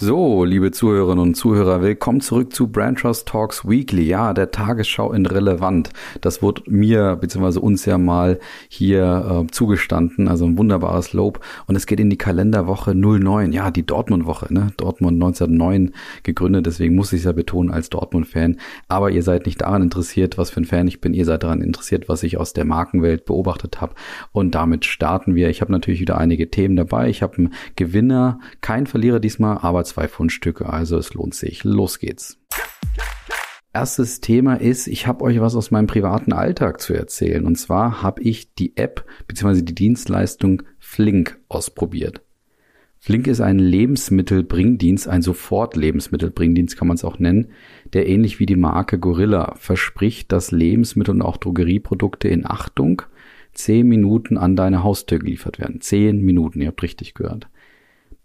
So, liebe Zuhörerinnen und Zuhörer, willkommen zurück zu Brand Trust Talks Weekly. Ja, der Tagesschau in Relevant. Das wurde mir bzw. uns ja mal hier äh, zugestanden. Also ein wunderbares Lob. Und es geht in die Kalenderwoche 09. Ja, die Dortmund-Woche. Ne? Dortmund 1909 gegründet. Deswegen muss ich es ja betonen als Dortmund-Fan. Aber ihr seid nicht daran interessiert, was für ein Fan ich bin. Ihr seid daran interessiert, was ich aus der Markenwelt beobachtet habe. Und damit starten wir. Ich habe natürlich wieder einige Themen dabei. Ich habe einen Gewinner, kein Verlierer diesmal, aber zwei Fundstücke, also es lohnt sich. Los geht's. Erstes Thema ist, ich habe euch was aus meinem privaten Alltag zu erzählen. Und zwar habe ich die App bzw. die Dienstleistung Flink ausprobiert. Flink ist ein Lebensmittelbringdienst, ein Sofort-Lebensmittelbringdienst kann man es auch nennen, der ähnlich wie die Marke Gorilla verspricht, dass Lebensmittel und auch Drogerieprodukte in Achtung zehn Minuten an deine Haustür geliefert werden. Zehn Minuten, ihr habt richtig gehört.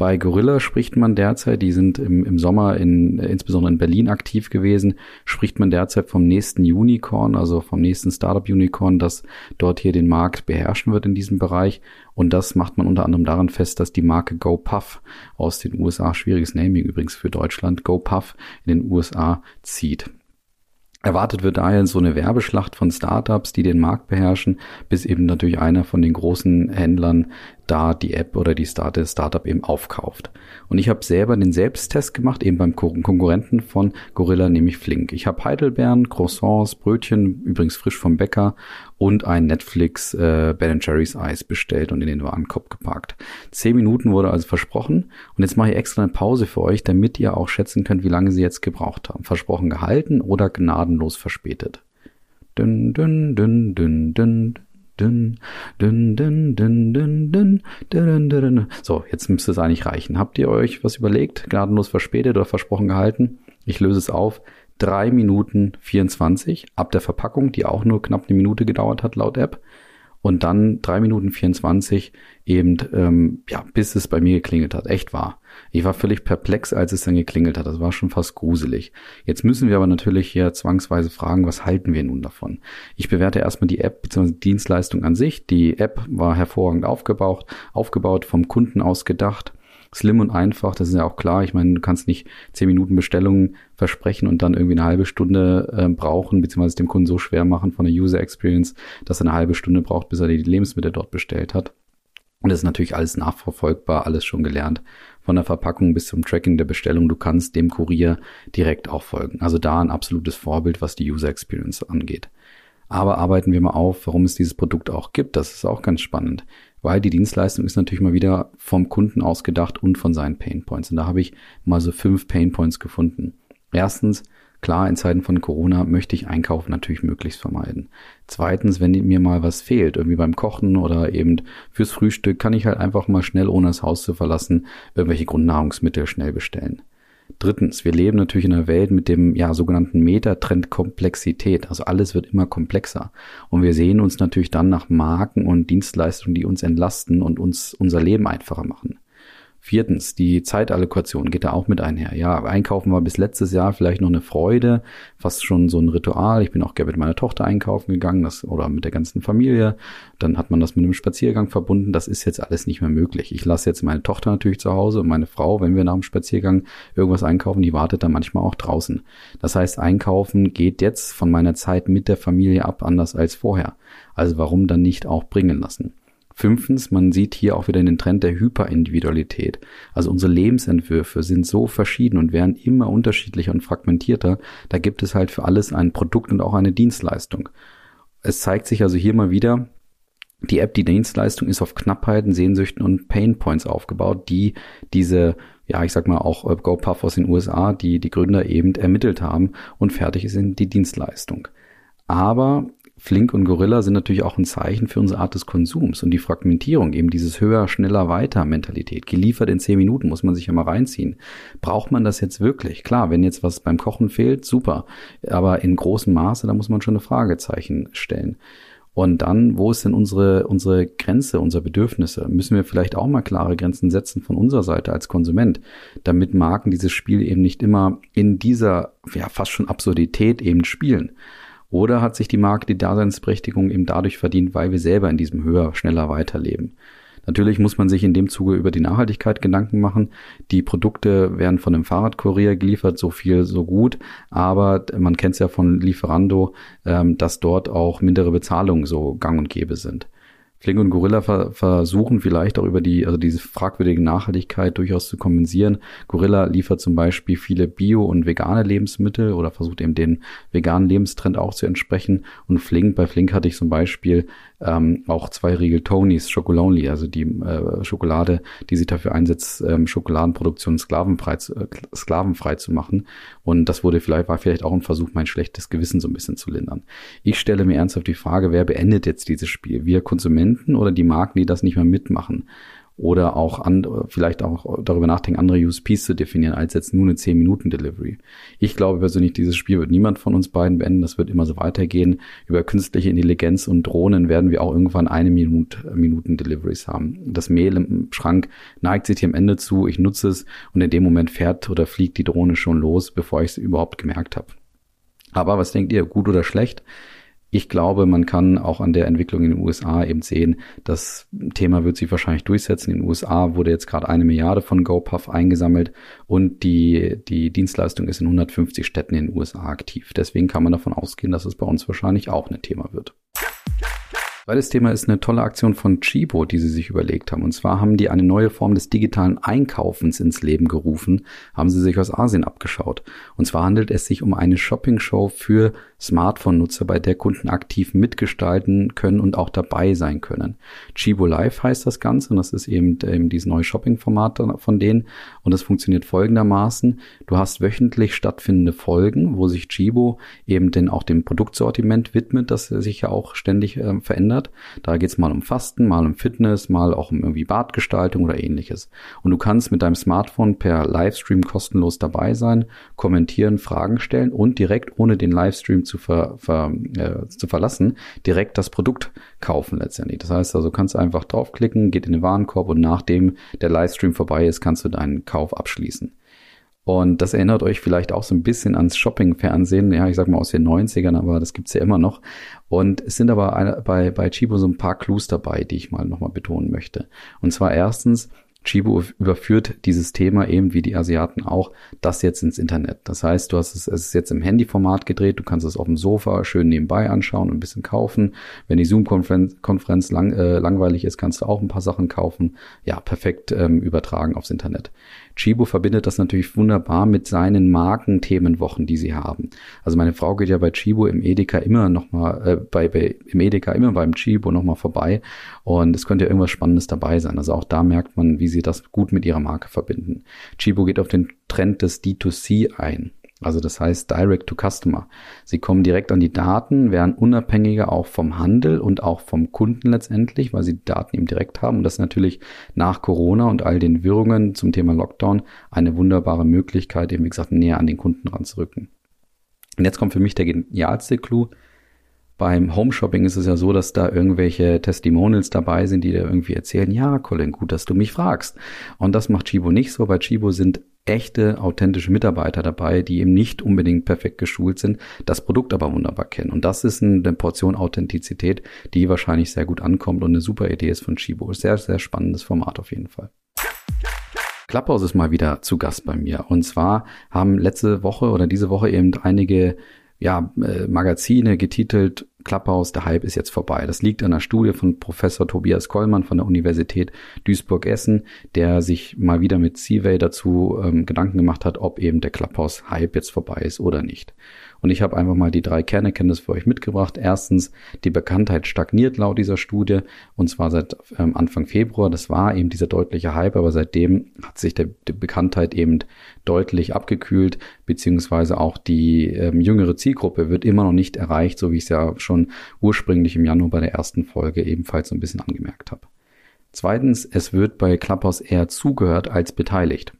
Bei Gorilla spricht man derzeit, die sind im, im Sommer in, insbesondere in Berlin aktiv gewesen, spricht man derzeit vom nächsten Unicorn, also vom nächsten Startup-Unicorn, das dort hier den Markt beherrschen wird in diesem Bereich. Und das macht man unter anderem daran fest, dass die Marke GoPuff aus den USA, schwieriges Naming übrigens für Deutschland, GoPuff in den USA zieht. Erwartet wird daher so eine Werbeschlacht von Startups, die den Markt beherrschen, bis eben natürlich einer von den großen Händlern da die App oder die Start Startup eben aufkauft. Und ich habe selber den Selbsttest gemacht, eben beim Konkurrenten von Gorilla, nämlich Flink. Ich habe Heidelbeeren, Croissants, Brötchen, übrigens frisch vom Bäcker und ein Netflix äh, Ben Jerry's Eis bestellt und in den Warenkorb geparkt. Zehn Minuten wurde also versprochen und jetzt mache ich extra eine Pause für euch, damit ihr auch schätzen könnt, wie lange sie jetzt gebraucht haben. Versprochen gehalten oder gnadenlos verspätet. Dün, dün, dün, dün, dün. So, jetzt müsste es eigentlich reichen. Habt ihr euch was überlegt? Gnadenlos verspätet oder versprochen gehalten? Ich löse es auf. 3 Minuten 24 ab der Verpackung, die auch nur knapp eine Minute gedauert hat laut App und dann drei Minuten 24 eben, ähm, ja, bis es bei mir geklingelt hat. Echt wahr. Ich war völlig perplex, als es dann geklingelt hat. Das war schon fast gruselig. Jetzt müssen wir aber natürlich hier zwangsweise fragen, was halten wir nun davon? Ich bewerte erstmal die App bzw. Dienstleistung an sich. Die App war hervorragend aufgebaut, aufgebaut, vom Kunden aus gedacht slim und einfach, das ist ja auch klar. Ich meine, du kannst nicht zehn Minuten Bestellungen versprechen und dann irgendwie eine halbe Stunde äh, brauchen, beziehungsweise dem Kunden so schwer machen von der User Experience, dass er eine halbe Stunde braucht, bis er die Lebensmittel dort bestellt hat. Und das ist natürlich alles nachverfolgbar, alles schon gelernt. Von der Verpackung bis zum Tracking der Bestellung. Du kannst dem Kurier direkt auch folgen. Also da ein absolutes Vorbild, was die User Experience angeht. Aber arbeiten wir mal auf, warum es dieses Produkt auch gibt. Das ist auch ganz spannend weil die Dienstleistung ist natürlich mal wieder vom Kunden ausgedacht und von seinen Painpoints. Und da habe ich mal so fünf Painpoints gefunden. Erstens, klar, in Zeiten von Corona möchte ich Einkaufen natürlich möglichst vermeiden. Zweitens, wenn mir mal was fehlt, irgendwie beim Kochen oder eben fürs Frühstück, kann ich halt einfach mal schnell, ohne das Haus zu verlassen, irgendwelche Grundnahrungsmittel schnell bestellen. Drittens, wir leben natürlich in einer Welt mit dem ja sogenannten Metatrend Komplexität. Also alles wird immer komplexer. Und wir sehen uns natürlich dann nach Marken und Dienstleistungen, die uns entlasten und uns unser Leben einfacher machen. Viertens, die Zeitallokation geht da auch mit einher. Ja, einkaufen war bis letztes Jahr vielleicht noch eine Freude, fast schon so ein Ritual. Ich bin auch gerne mit meiner Tochter einkaufen gegangen, das, oder mit der ganzen Familie. Dann hat man das mit einem Spaziergang verbunden. Das ist jetzt alles nicht mehr möglich. Ich lasse jetzt meine Tochter natürlich zu Hause und meine Frau, wenn wir nach dem Spaziergang irgendwas einkaufen, die wartet dann manchmal auch draußen. Das heißt, einkaufen geht jetzt von meiner Zeit mit der Familie ab, anders als vorher. Also warum dann nicht auch bringen lassen? Fünftens, man sieht hier auch wieder den Trend der Hyperindividualität. Also unsere Lebensentwürfe sind so verschieden und werden immer unterschiedlicher und fragmentierter. Da gibt es halt für alles ein Produkt und auch eine Dienstleistung. Es zeigt sich also hier mal wieder, die App, die Dienstleistung ist auf Knappheiten, Sehnsüchten und Painpoints aufgebaut, die diese, ja, ich sag mal auch GoPuff aus den USA, die die Gründer eben ermittelt haben und fertig ist in die Dienstleistung. Aber Flink und Gorilla sind natürlich auch ein Zeichen für unsere Art des Konsums und die Fragmentierung, eben dieses höher, schneller, weiter Mentalität. Geliefert in zehn Minuten muss man sich ja mal reinziehen. Braucht man das jetzt wirklich? Klar, wenn jetzt was beim Kochen fehlt, super. Aber in großem Maße, da muss man schon eine Fragezeichen stellen. Und dann, wo ist denn unsere, unsere Grenze, unsere Bedürfnisse? Müssen wir vielleicht auch mal klare Grenzen setzen von unserer Seite als Konsument, damit Marken dieses Spiel eben nicht immer in dieser, ja, fast schon Absurdität eben spielen. Oder hat sich die Marke die Daseinsberechtigung eben dadurch verdient, weil wir selber in diesem höher, schneller weiterleben? Natürlich muss man sich in dem Zuge über die Nachhaltigkeit Gedanken machen. Die Produkte werden von einem Fahrradkurier geliefert, so viel, so gut. Aber man kennt es ja von Lieferando, ähm, dass dort auch mindere Bezahlungen so gang und gäbe sind. Flink und Gorilla ver versuchen vielleicht auch über die, also diese fragwürdige Nachhaltigkeit durchaus zu kompensieren. Gorilla liefert zum Beispiel viele bio- und vegane Lebensmittel oder versucht eben den veganen Lebenstrend auch zu entsprechen. Und Flink, bei Flink hatte ich zum Beispiel ähm, auch zwei Riegel Tonys Chocolonely, also die äh, Schokolade, die sich dafür einsetzt, ähm, Schokoladenproduktion sklavenfrei zu, äh, sklavenfrei zu machen. Und das wurde vielleicht, war vielleicht auch ein Versuch, mein schlechtes Gewissen so ein bisschen zu lindern. Ich stelle mir ernsthaft die Frage, wer beendet jetzt dieses Spiel? Wir Konsumenten oder die Marken, die das nicht mehr mitmachen? oder auch an, vielleicht auch darüber nachdenken, andere USPs zu definieren, als jetzt nur eine 10-Minuten-Delivery. Ich glaube persönlich, dieses Spiel wird niemand von uns beiden beenden. Das wird immer so weitergehen. Über künstliche Intelligenz und Drohnen werden wir auch irgendwann eine Minute, Minuten Deliveries haben. Das Mehl im Schrank neigt sich hier am Ende zu. Ich nutze es und in dem Moment fährt oder fliegt die Drohne schon los, bevor ich es überhaupt gemerkt habe. Aber was denkt ihr, gut oder schlecht? Ich glaube, man kann auch an der Entwicklung in den USA eben sehen, das Thema wird sich wahrscheinlich durchsetzen. In den USA wurde jetzt gerade eine Milliarde von GoPuff eingesammelt und die, die Dienstleistung ist in 150 Städten in den USA aktiv. Deswegen kann man davon ausgehen, dass es bei uns wahrscheinlich auch ein Thema wird. Zweites Thema ist eine tolle Aktion von Chibo, die sie sich überlegt haben. Und zwar haben die eine neue Form des digitalen Einkaufens ins Leben gerufen, haben sie sich aus Asien abgeschaut. Und zwar handelt es sich um eine Shopping-Show für Smartphone-Nutzer, bei der Kunden aktiv mitgestalten können und auch dabei sein können. Chibo Live heißt das Ganze und das ist eben, eben dieses neue Shopping-Format von denen. Und es funktioniert folgendermaßen. Du hast wöchentlich stattfindende Folgen, wo sich Chibo eben denn auch dem Produktsortiment widmet, das sich ja auch ständig äh, verändert verändert. Da geht es mal um Fasten, mal um Fitness, mal auch um irgendwie Badgestaltung oder ähnliches. Und du kannst mit deinem Smartphone per Livestream kostenlos dabei sein, kommentieren, Fragen stellen und direkt, ohne den Livestream zu, ver, ver, äh, zu verlassen, direkt das Produkt kaufen letztendlich. Das heißt also, kannst einfach draufklicken, geht in den Warenkorb und nachdem der Livestream vorbei ist, kannst du deinen Kauf abschließen. Und das erinnert euch vielleicht auch so ein bisschen ans Shopping-Fernsehen, ja, ich sag mal aus den 90ern, aber das gibt's ja immer noch. Und es sind aber bei, bei Chibo so ein paar Clues dabei, die ich mal nochmal betonen möchte. Und zwar erstens, Chibo überführt dieses Thema eben wie die Asiaten auch, das jetzt ins Internet. Das heißt, du hast es, es ist jetzt im Handyformat gedreht, du kannst es auf dem Sofa schön nebenbei anschauen und ein bisschen kaufen. Wenn die Zoom-Konferenz lang, äh, langweilig ist, kannst du auch ein paar Sachen kaufen. Ja, perfekt ähm, übertragen aufs Internet. Chibo verbindet das natürlich wunderbar mit seinen Markenthemenwochen, die sie haben. Also meine Frau geht ja bei Chibo im Edeka immer noch mal äh, bei, bei im Edeka immer beim Chibo noch mal vorbei und es könnte ja irgendwas Spannendes dabei sein. Also auch da merkt man, wie sie das gut mit ihrer Marke verbinden. Chibo geht auf den Trend des D2C ein. Also das heißt Direct to Customer. Sie kommen direkt an die Daten, werden unabhängiger auch vom Handel und auch vom Kunden letztendlich, weil sie die Daten eben direkt haben. Und das ist natürlich nach Corona und all den Wirrungen zum Thema Lockdown eine wunderbare Möglichkeit, eben wie gesagt näher an den Kunden ranzurücken. Und jetzt kommt für mich der genialste Clou. Beim Home Shopping ist es ja so, dass da irgendwelche Testimonials dabei sind, die dir irgendwie erzählen, ja, Colin, gut, dass du mich fragst. Und das macht Chibo nicht so. Bei Chibo sind echte, authentische Mitarbeiter dabei, die eben nicht unbedingt perfekt geschult sind, das Produkt aber wunderbar kennen. Und das ist eine Portion Authentizität, die wahrscheinlich sehr gut ankommt und eine super Idee ist von Chibo. Sehr, sehr spannendes Format auf jeden Fall. Clubhouse ist mal wieder zu Gast bei mir. Und zwar haben letzte Woche oder diese Woche eben einige ja, äh, Magazine getitelt Clubhouse, der Hype ist jetzt vorbei. Das liegt an einer Studie von Professor Tobias Kollmann von der Universität Duisburg-Essen, der sich mal wieder mit Seaway dazu ähm, Gedanken gemacht hat, ob eben der Clubhouse-Hype jetzt vorbei ist oder nicht. Und ich habe einfach mal die drei Kernerkenntnisse für euch mitgebracht. Erstens, die Bekanntheit stagniert laut dieser Studie und zwar seit ähm, Anfang Februar. Das war eben dieser deutliche Hype, aber seitdem hat sich der, die Bekanntheit eben deutlich abgekühlt, beziehungsweise auch die ähm, jüngere Zielgruppe wird immer noch nicht erreicht, so wie ich es ja schon ursprünglich im Januar bei der ersten Folge ebenfalls so ein bisschen angemerkt habe. Zweitens, es wird bei Clubhouse eher zugehört als beteiligt.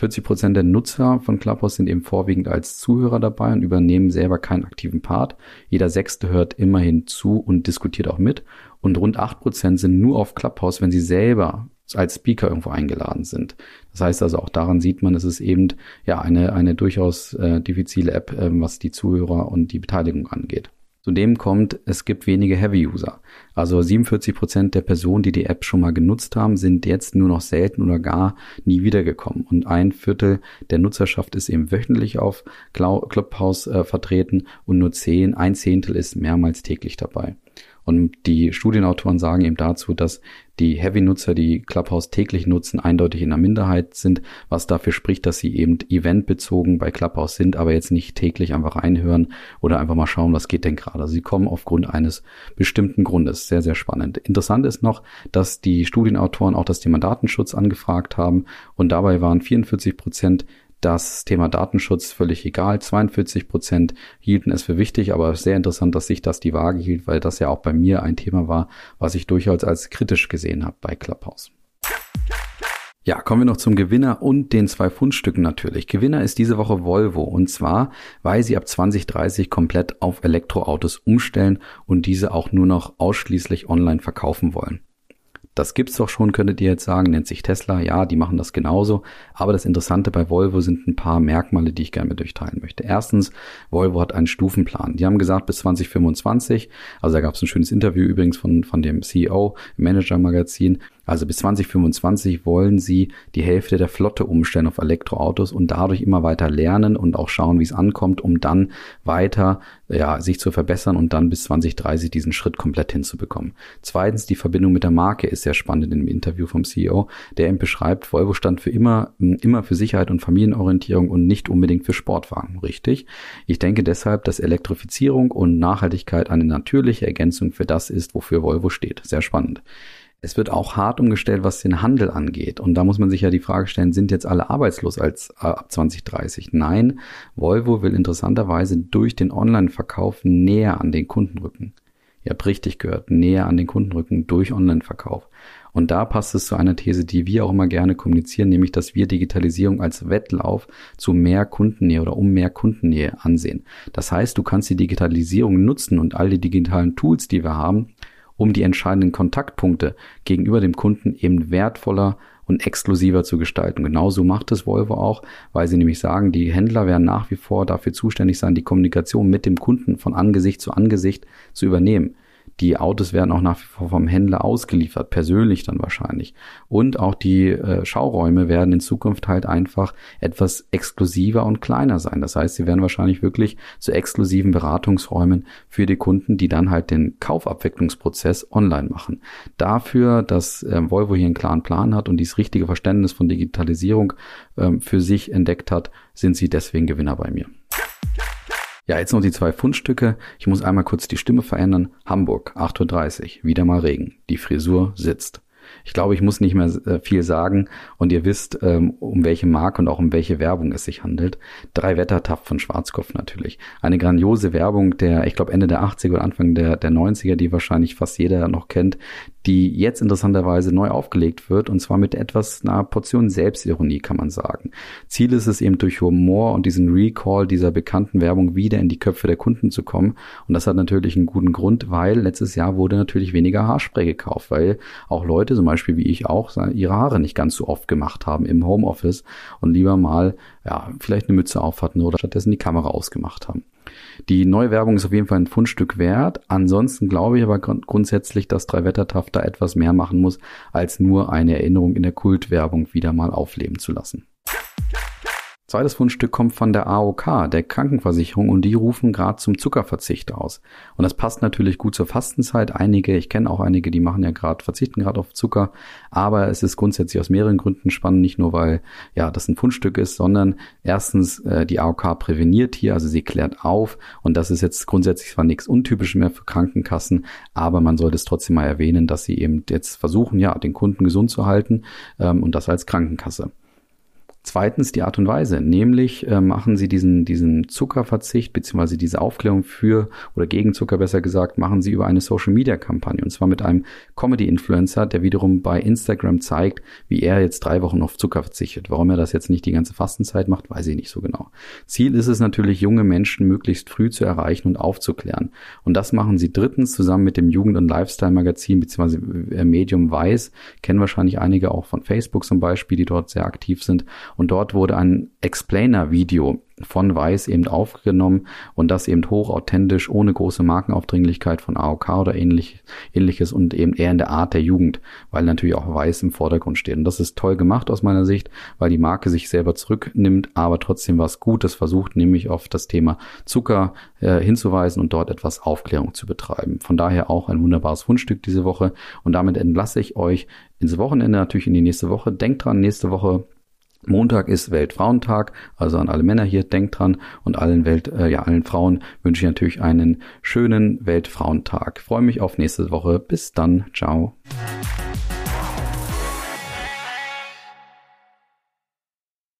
40 Prozent der Nutzer von Clubhouse sind eben vorwiegend als Zuhörer dabei und übernehmen selber keinen aktiven Part. Jeder Sechste hört immerhin zu und diskutiert auch mit. Und rund 8 Prozent sind nur auf Clubhouse, wenn sie selber als Speaker irgendwo eingeladen sind. Das heißt also auch daran sieht man, es ist eben ja eine, eine durchaus äh, diffizile App, äh, was die Zuhörer und die Beteiligung angeht. Zudem kommt, es gibt wenige Heavy-User. Also 47 Prozent der Personen, die die App schon mal genutzt haben, sind jetzt nur noch selten oder gar nie wiedergekommen. Und ein Viertel der Nutzerschaft ist eben wöchentlich auf Clubhouse äh, vertreten und nur zehn, ein Zehntel ist mehrmals täglich dabei. Und die Studienautoren sagen eben dazu, dass die Heavy-Nutzer, die Clubhouse täglich nutzen, eindeutig in der Minderheit sind, was dafür spricht, dass sie eben eventbezogen bei Clubhouse sind, aber jetzt nicht täglich einfach reinhören oder einfach mal schauen, was geht denn gerade. Sie kommen aufgrund eines bestimmten Grundes. Sehr, sehr spannend. Interessant ist noch, dass die Studienautoren auch das Thema Datenschutz angefragt haben und dabei waren 44 Prozent das Thema Datenschutz völlig egal. 42 Prozent hielten es für wichtig, aber sehr interessant, dass sich das die Waage hielt, weil das ja auch bei mir ein Thema war, was ich durchaus als kritisch gesehen habe bei Clubhouse. Ja, kommen wir noch zum Gewinner und den zwei Fundstücken natürlich. Gewinner ist diese Woche Volvo und zwar, weil sie ab 2030 komplett auf Elektroautos umstellen und diese auch nur noch ausschließlich online verkaufen wollen das gibt's doch schon, könntet ihr jetzt sagen, nennt sich Tesla. Ja, die machen das genauso. Aber das Interessante bei Volvo sind ein paar Merkmale, die ich gerne mit euch teilen möchte. Erstens, Volvo hat einen Stufenplan. Die haben gesagt, bis 2025, also da gab es ein schönes Interview übrigens von, von dem CEO im Manager Magazin, also bis 2025 wollen sie die Hälfte der Flotte umstellen auf Elektroautos und dadurch immer weiter lernen und auch schauen, wie es ankommt, um dann weiter ja, sich zu verbessern und dann bis 2030 diesen Schritt komplett hinzubekommen. Zweitens, die Verbindung mit der Marke ist sehr spannend im Interview vom CEO, der eben beschreibt, Volvo stand für immer, immer für Sicherheit und Familienorientierung und nicht unbedingt für Sportwagen. Richtig? Ich denke deshalb, dass Elektrifizierung und Nachhaltigkeit eine natürliche Ergänzung für das ist, wofür Volvo steht. Sehr spannend. Es wird auch hart umgestellt, was den Handel angeht. Und da muss man sich ja die Frage stellen, sind jetzt alle arbeitslos als äh, ab 2030? Nein, Volvo will interessanterweise durch den Online-Verkauf näher an den Kunden rücken. Ihr habt richtig gehört, näher an den Kunden rücken durch Online-Verkauf. Und da passt es zu einer These, die wir auch immer gerne kommunizieren, nämlich, dass wir Digitalisierung als Wettlauf zu mehr Kundennähe oder um mehr Kundennähe ansehen. Das heißt, du kannst die Digitalisierung nutzen und all die digitalen Tools, die wir haben, um die entscheidenden Kontaktpunkte gegenüber dem Kunden eben wertvoller und exklusiver zu gestalten. Genauso macht es Volvo auch, weil sie nämlich sagen, die Händler werden nach wie vor dafür zuständig sein, die Kommunikation mit dem Kunden von Angesicht zu Angesicht zu übernehmen. Die Autos werden auch nach wie vor vom Händler ausgeliefert, persönlich dann wahrscheinlich. Und auch die äh, Schauräume werden in Zukunft halt einfach etwas exklusiver und kleiner sein. Das heißt, sie werden wahrscheinlich wirklich zu exklusiven Beratungsräumen für die Kunden, die dann halt den Kaufabwicklungsprozess online machen. Dafür, dass äh, Volvo hier einen klaren Plan hat und dieses richtige Verständnis von Digitalisierung äh, für sich entdeckt hat, sind sie deswegen Gewinner bei mir. Ja, jetzt noch die zwei Fundstücke. Ich muss einmal kurz die Stimme verändern. Hamburg, 8.30 Uhr, wieder mal Regen. Die Frisur sitzt. Ich glaube, ich muss nicht mehr äh, viel sagen und ihr wisst, ähm, um welche Marke und auch um welche Werbung es sich handelt. Drei Wettertaft von Schwarzkopf natürlich. Eine grandiose Werbung der, ich glaube, Ende der 80er oder Anfang der, der 90er, die wahrscheinlich fast jeder noch kennt, die jetzt interessanterweise neu aufgelegt wird und zwar mit etwas einer Portion Selbstironie, kann man sagen. Ziel ist es eben durch Humor und diesen Recall dieser bekannten Werbung wieder in die Köpfe der Kunden zu kommen und das hat natürlich einen guten Grund, weil letztes Jahr wurde natürlich weniger Haarspray gekauft, weil auch Leute, zum Beispiel wie ich auch, ihre Haare nicht ganz so oft gemacht haben im Homeoffice und lieber mal, ja, vielleicht eine Mütze auf hatten oder stattdessen die Kamera ausgemacht haben. Die neue Werbung ist auf jeden Fall ein Fundstück wert. Ansonsten glaube ich aber grundsätzlich, dass Dreiwettertaft da etwas mehr machen muss, als nur eine Erinnerung in der Kultwerbung wieder mal aufleben zu lassen. Zweites Fundstück kommt von der AOK, der Krankenversicherung, und die rufen gerade zum Zuckerverzicht aus. Und das passt natürlich gut zur Fastenzeit. Einige, ich kenne auch einige, die machen ja gerade, verzichten gerade auf Zucker, aber es ist grundsätzlich aus mehreren Gründen spannend, nicht nur weil ja das ein Fundstück ist, sondern erstens äh, die AOK präveniert hier, also sie klärt auf und das ist jetzt grundsätzlich zwar nichts Untypisches mehr für Krankenkassen, aber man sollte es trotzdem mal erwähnen, dass sie eben jetzt versuchen, ja, den Kunden gesund zu halten ähm, und das als Krankenkasse. Zweitens die Art und Weise, nämlich äh, machen sie diesen, diesen Zuckerverzicht beziehungsweise diese Aufklärung für oder gegen Zucker besser gesagt, machen sie über eine Social-Media-Kampagne und zwar mit einem Comedy-Influencer, der wiederum bei Instagram zeigt, wie er jetzt drei Wochen auf Zucker verzichtet. Warum er das jetzt nicht die ganze Fastenzeit macht, weiß ich nicht so genau. Ziel ist es natürlich, junge Menschen möglichst früh zu erreichen und aufzuklären. Und das machen sie drittens zusammen mit dem Jugend- und Lifestyle-Magazin beziehungsweise äh, Medium Weiß, kennen wahrscheinlich einige auch von Facebook zum Beispiel, die dort sehr aktiv sind und dort wurde ein Explainer-Video von Weiß eben aufgenommen und das eben hoch authentisch, ohne große Markenaufdringlichkeit von AOK oder ähnlich, ähnliches und eben eher in der Art der Jugend, weil natürlich auch Weiß im Vordergrund steht. Und das ist toll gemacht aus meiner Sicht, weil die Marke sich selber zurücknimmt, aber trotzdem was Gutes versucht, nämlich auf das Thema Zucker äh, hinzuweisen und dort etwas Aufklärung zu betreiben. Von daher auch ein wunderbares Fundstück diese Woche und damit entlasse ich euch ins Wochenende, natürlich in die nächste Woche. Denkt dran, nächste Woche Montag ist Weltfrauentag, also an alle Männer hier, denkt dran und allen Welt, äh, ja, allen Frauen wünsche ich natürlich einen schönen Weltfrauentag. freue mich auf nächste Woche. Bis dann. Ciao.